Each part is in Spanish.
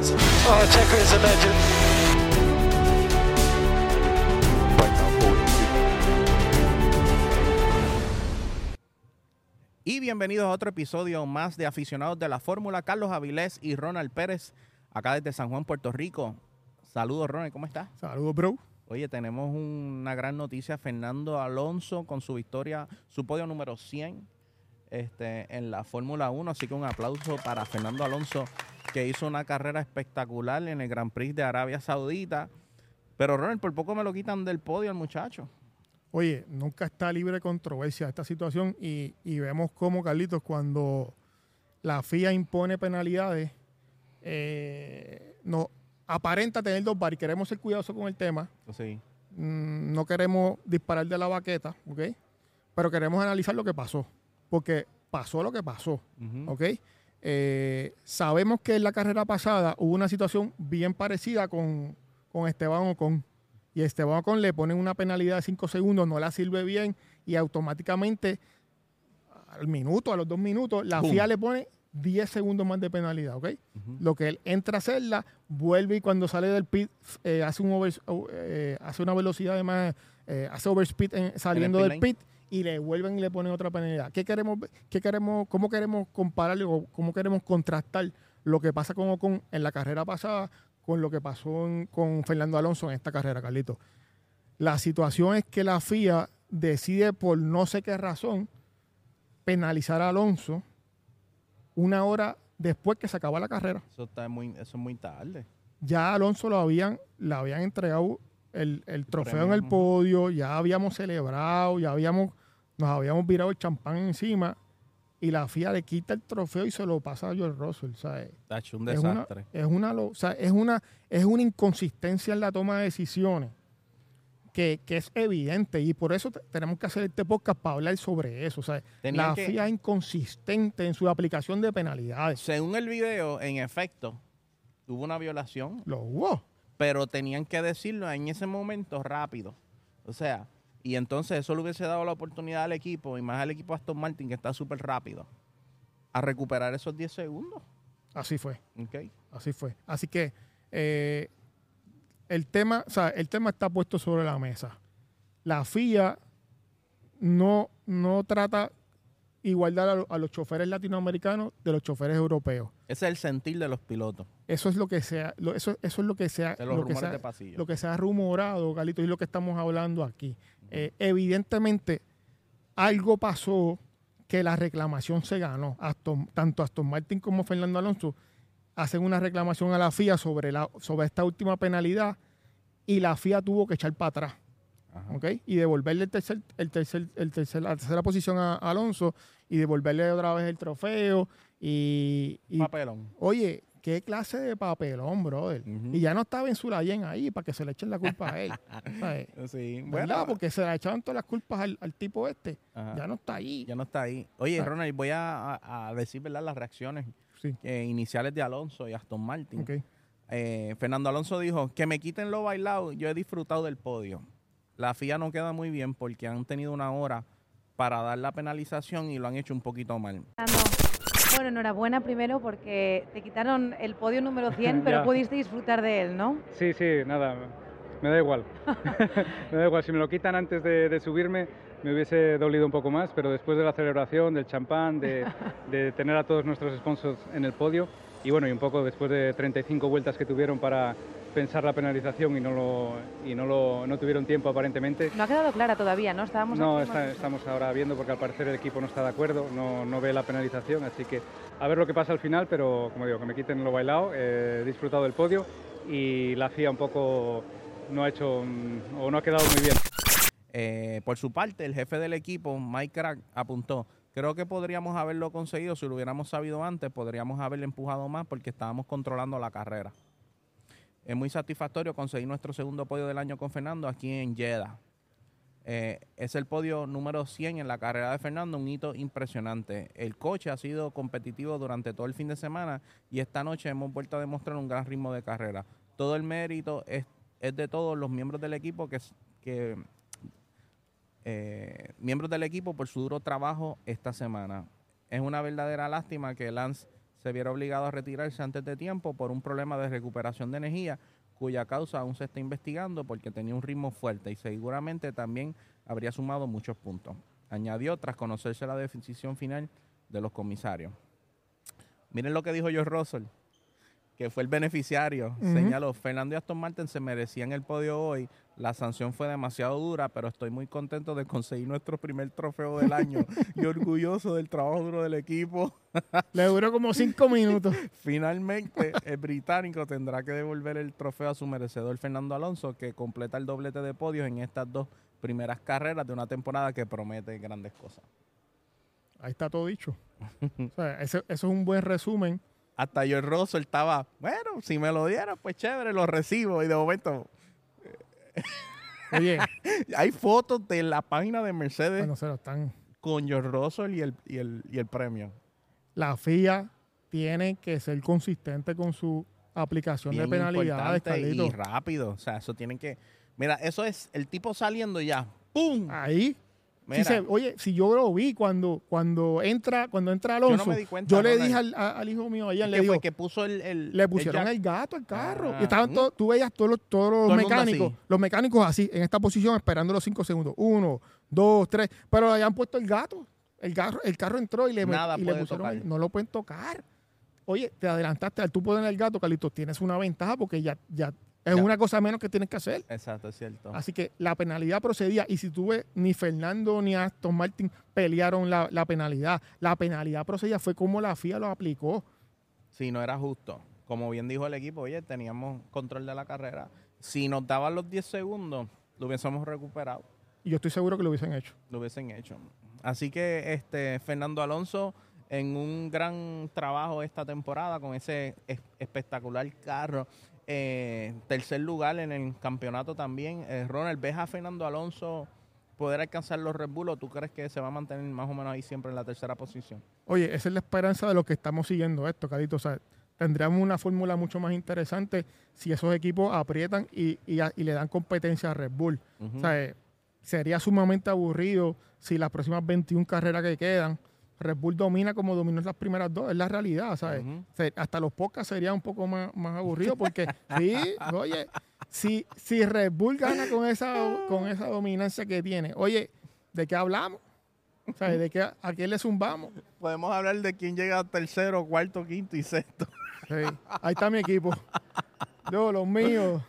Oh, Checo is a legend. Y bienvenidos a otro episodio más de Aficionados de la Fórmula. Carlos Avilés y Ronald Pérez, acá desde San Juan, Puerto Rico. Saludos, Ronald, ¿cómo estás? Saludos, bro. Oye, tenemos una gran noticia. Fernando Alonso con su victoria, su podio número 100 este, en la Fórmula 1. Así que un aplauso para Fernando Alonso, que hizo una carrera espectacular en el Grand Prix de Arabia Saudita. Pero, Ronald, por poco me lo quitan del podio al muchacho. Oye, nunca está libre de controversia esta situación y, y vemos cómo, Carlitos, cuando la FIA impone penalidades, eh, no aparenta tener dos bar y queremos ser cuidadosos con el tema. Sí. Mm, no queremos disparar de la baqueta, ¿ok? Pero queremos analizar lo que pasó, porque pasó lo que pasó. ¿ok? Eh, sabemos que en la carrera pasada hubo una situación bien parecida con, con Esteban Ocon. Y Esteban Ocon le ponen una penalidad de 5 segundos, no la sirve bien y automáticamente al minuto, a los dos minutos, la. FIA le pone 10 segundos más de penalidad, ¿ok? Lo que él entra a hacerla, vuelve y cuando sale del pit eh, hace, un over- eh, hace una velocidad además, eh, hace overspeed en- saliendo del lane. pit y le vuelven y le ponen otra penalidad. ¿Qué queremos, qué queremos, cómo queremos comparar o cómo queremos contrastar lo que pasa con Ocon en la carrera pasada con lo que pasó en- con Fernando Alonso en esta carrera, Carlito? La situación es que la FIA decide por no sé qué razón penalizar a Alonso una hora después que se acaba la carrera. Eso, está muy, eso es muy tarde. Ya a Alonso lo habían, le habían entregado el, el trofeo en el podio, ya habíamos celebrado, ya habíamos, nos habíamos virado el champán encima y la FIA le quita el trofeo y se lo pasa a George Russell. ¿sabes? Hecho un Es una, desastre. es una, o sea, es una, es una inconsistencia en la toma de decisiones que, que es evidente y por eso te- tenemos que hacer este podcast para hablar sobre eso. Tenían la que- FIA es inconsistente en su aplicación de penalidades. Según el video, en efecto, hubo una violación, Lo hubo. Pero tenían que decirlo en ese momento rápido. O sea, y entonces eso le hubiese dado la oportunidad al equipo, y más al equipo Aston Martin, que está súper rápido, a recuperar esos 10 segundos. Así fue. ¿ok? Así fue. Así que eh, el tema, o sea, el tema está puesto sobre la mesa. La FIA no, no trata igualdad a, a los choferes latinoamericanos de los choferes europeos. Ese es el sentir de los pilotos, Eso es lo que sea, lo- eso, eso es lo que sea, lo que sea- lo que se ha rumorado, Galito, y lo que estamos hablando aquí. Eh, evidentemente, algo pasó que la reclamación se ganó. Aston- tanto Aston Martin como Fernando Alonso hacen una reclamación a la FIA sobre, la, sobre esta última penalidad y la FIA tuvo que echar para atrás. Y devolverle el tercer, el tercer, el tercer, la tercera posición a, a Alonso y devolverle otra vez el trofeo. Y, y, Papelón. oye, qué clase de papelón, brother. Y ya no estaba en su Layen ahí para que se le echen la culpa a él. ¿sabes? Sí, ¿Verdad? bueno, Porque se le echaban todas las culpas al, al tipo este. Ajá. Ya no está ahí. ya no está ahí. Oye, Ah. Ronald, voy a, a- decir ¿verdad? las reacciones Sí. eh, iniciales de Alonso y Aston Martin. Eh, Fernando Alonso dijo que me quiten lo bailado, yo he disfrutado del podio. La FIA no queda muy bien porque han tenido una hora para dar la penalización y lo han hecho un poquito mal. Ah. Bueno, enhorabuena primero porque te quitaron el podio número 100, pero pudiste disfrutar de él, ¿no? Sí, sí, nada, me da igual. me da igual, si me lo quitan antes de, de subirme me hubiese dolido un poco más, pero después de la celebración, del champán, de, de tener a todos nuestros sponsors en el podio y bueno, y un poco después de 35 vueltas que tuvieron para pensar la penalización y no lo y no lo no tuvieron tiempo aparentemente. No ha quedado clara todavía, ¿no? Estábamos No, está- estamos ahora viendo porque al parecer el equipo no está de acuerdo, no, no ve la penalización, así que a ver lo que pasa al final, pero como digo, que me quiten lo bailado, eh, he disfrutado del podio y la FIA un poco no ha hecho o no ha quedado muy bien. Eh, por su parte, el jefe del equipo, Mike Crack, apuntó, creo que podríamos haberlo conseguido si lo hubiéramos sabido antes, podríamos haberle empujado más porque estábamos controlando la carrera. Es muy satisfactorio conseguir nuestro segundo podio del año con Fernando aquí en Jeddah. Eh, es el podio número 100 en la carrera de Fernando, un hito impresionante. El coche ha sido competitivo durante todo el fin de semana y esta noche hemos vuelto a demostrar un gran ritmo de carrera. Todo el mérito es, de todos los miembros del equipo que eh, miembros del equipo por su duro trabajo esta semana. Es una verdadera lástima que Lance se viera obligado a retirarse antes de tiempo por un problema de recuperación de energía cuya causa aún se está investigando porque tenía un ritmo fuerte y seguramente también habría sumado muchos puntos. Añadió tras conocerse la decisión final de los comisarios. Miren lo que dijo George Russell, que fue el beneficiario. Señaló, Fernando y Aston Martin se merecían el podio hoy. La sanción fue demasiado dura, pero estoy muy contento de conseguir nuestro primer trofeo del año y orgulloso del trabajo duro del equipo. Le duró como cinco minutos. Finalmente, el británico tendrá que devolver el trofeo a su merecedor Fernando Alonso, que completa el doblete de podios en estas dos primeras carreras de una temporada que promete grandes cosas. Ahí está todo dicho. O sea, ese- eso es un buen resumen. Hasta George Russell estaba, bueno, si me lo dieran, pues chévere, lo recibo. Y de momento, Oye, hay fotos de la página de Mercedes bueno, se lo están. con George Russell y el, y el, y el premio. La FIA tiene que ser consistente con su aplicación Bien de penalidades, y rápido. O sea, eso tienen que... Mira, eso es el tipo saliendo ya. ¡Pum! Ahí. Mira, se- oye, si yo lo vi cuando, cuando entra, cuando entra no Alonso, me di cuenta, yo le dije al, a- al hijo mío ayer, ¿qué le digo, fue? Que puso el... el- le pusieron el, gato al carro. Ah, y estaban mm. todos, tú veías todos los, todos los Todo mecánicos, los mecánicos así, en esta posición, esperando los cinco segundos. Uno, dos, tres. Pero le habían puesto el gato. El carro, el carro entró y le, Nada y le pusieron no lo pueden tocar. Oye, te adelantaste al tú poner el gato, Carlitos, tienes una ventaja porque ya, ya es Ya. una cosa menos que tienes que hacer. Exacto, es cierto. Así que la penalidad procedía. Y si tú ves, ni Fernando ni Aston Martin pelearon la, la penalidad. La penalidad procedía fue como la FIA lo aplicó. Sí, no era justo. Como bien dijo el equipo, oye, teníamos control de la carrera. Si nos daban los 10 segundos, lo hubiésemos recuperado, Y yo estoy seguro que lo hubiesen hecho. lo hubiesen hecho. Así que este Fernando Alonso en un gran trabajo esta temporada con ese es- espectacular carro. Eh, tercer lugar en el campeonato también. Eh, Ronald, ¿ves a Fernando Alonso poder alcanzar los Red Bull o tú crees que se va a mantener más o menos ahí siempre en la tercera posición? Oye, esa es la esperanza de los que estamos siguiendo esto, Carito. O sea, tendríamos una fórmula mucho más interesante si esos equipos aprietan y, y a- y le dan competencia a Red Bull. O sea, eh, sería sumamente aburrido si las próximas 21 carreras que quedan, Red Bull domina como dominó las primeras dos. Es la realidad, ¿sabes? Hasta los podcasts sería un poco más, más aburrido porque, sí, oye, si, si Red Bull gana con esa, con esa dominancia que tiene, oye, ¿de qué hablamos? ¿Sabes? ¿De qué, ¿A quién le zumbamos? Podemos hablar de quién llega tercero, cuarto, quinto y sexto. Sí, ahí está mi equipo. Yo, los míos,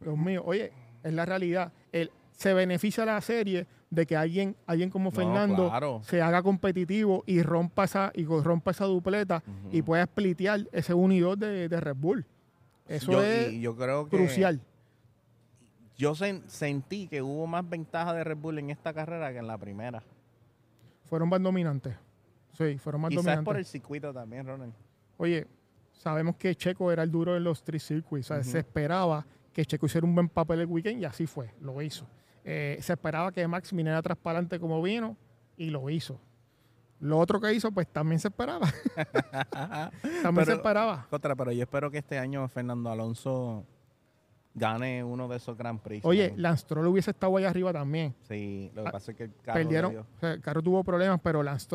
los míos. Oye, es la realidad. El, se beneficia la serie de que alguien, alguien como No, Fernando claro. se haga competitivo y rompa esa, y rompa esa dupleta y pueda splitear ese 1 y 2 de, de Red Bull. Eso Yo- es y yo creo que crucial. Yo sen- sentí que hubo más ventaja de Red Bull en esta carrera que en la primera. Fueron más dominantes. Sí, fueron más Quizás dominantes. por el circuito también, Ronald. Oye, sabemos que Checo era el duro de los tres circuits. o sea, Se esperaba que Checo hiciera un buen papel el weekend y así fue, lo hizo. Eh, se esperaba que Max viniera atrás para adelante como vino y lo hizo. Lo otro que hizo, pues también se esperaba. también se esperaba. Contra, pero yo espero que este año Fernando Alonso gane uno de esos Grand Prix. Oye. Lance Stroll hubiese estado ahí arriba también. Sí, lo que ah, pasa es que el carro Perdieron, le dio- o sea, el carro tuvo problemas, pero Lance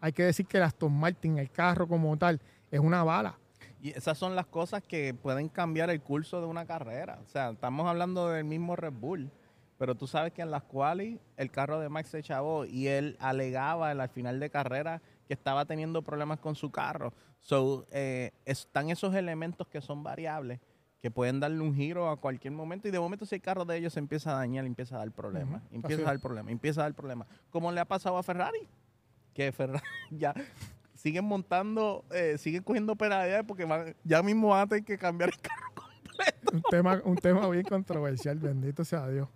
hay que decir que el Aston Martin, el carro como tal, es una bala. Y esas son las cosas que pueden cambiar el curso de una carrera. O sea, estamos hablando del mismo Red Bull. Pero tú sabes que en las quali el carro de Max se chavó y él alegaba la final de carrera que estaba teniendo problemas con su carro. So, eh, están esos elementos que son variables que pueden darle un giro a cualquier momento y de momento si el carro de ellos se empieza a dañar, empieza a dar problemas, Ujú, empieza así a dar problemas, empieza a dar problemas. Como le ha pasado a Ferrari, que Ferrari ya siguen montando, eh, siguen cogiendo penalidades porque van- ya mismo van a tener que cambiar el carro. Un tema, un tema bien controversial, bendito sea Dios.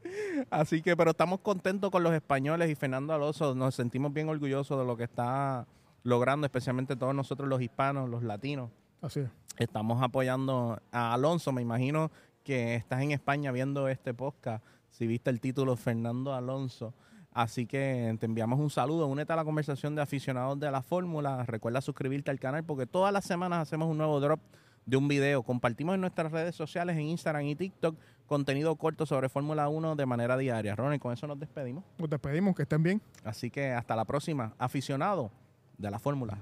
Así que, pero estamos contentos con los españoles y Fernando Alonso, nos sentimos bien orgullosos de lo que está logrando, especialmente todos nosotros los hispanos, los latinos. Así es. Estamos apoyando a Alonso, me imagino que estás en España viendo este podcast, si viste el título Fernando Alonso. Así que te enviamos un saludo, únete a la conversación de aficionados de la fórmula, recuerda suscribirte al canal porque todas las semanas hacemos un nuevo drop de un video. Compartimos en nuestras redes sociales, en Instagram y TikTok, contenido corto sobre Fórmula 1 de manera diaria. Ronnie, con eso nos despedimos. Nos despedimos, que estén bien. Así que hasta la próxima, aficionado de la fórmula.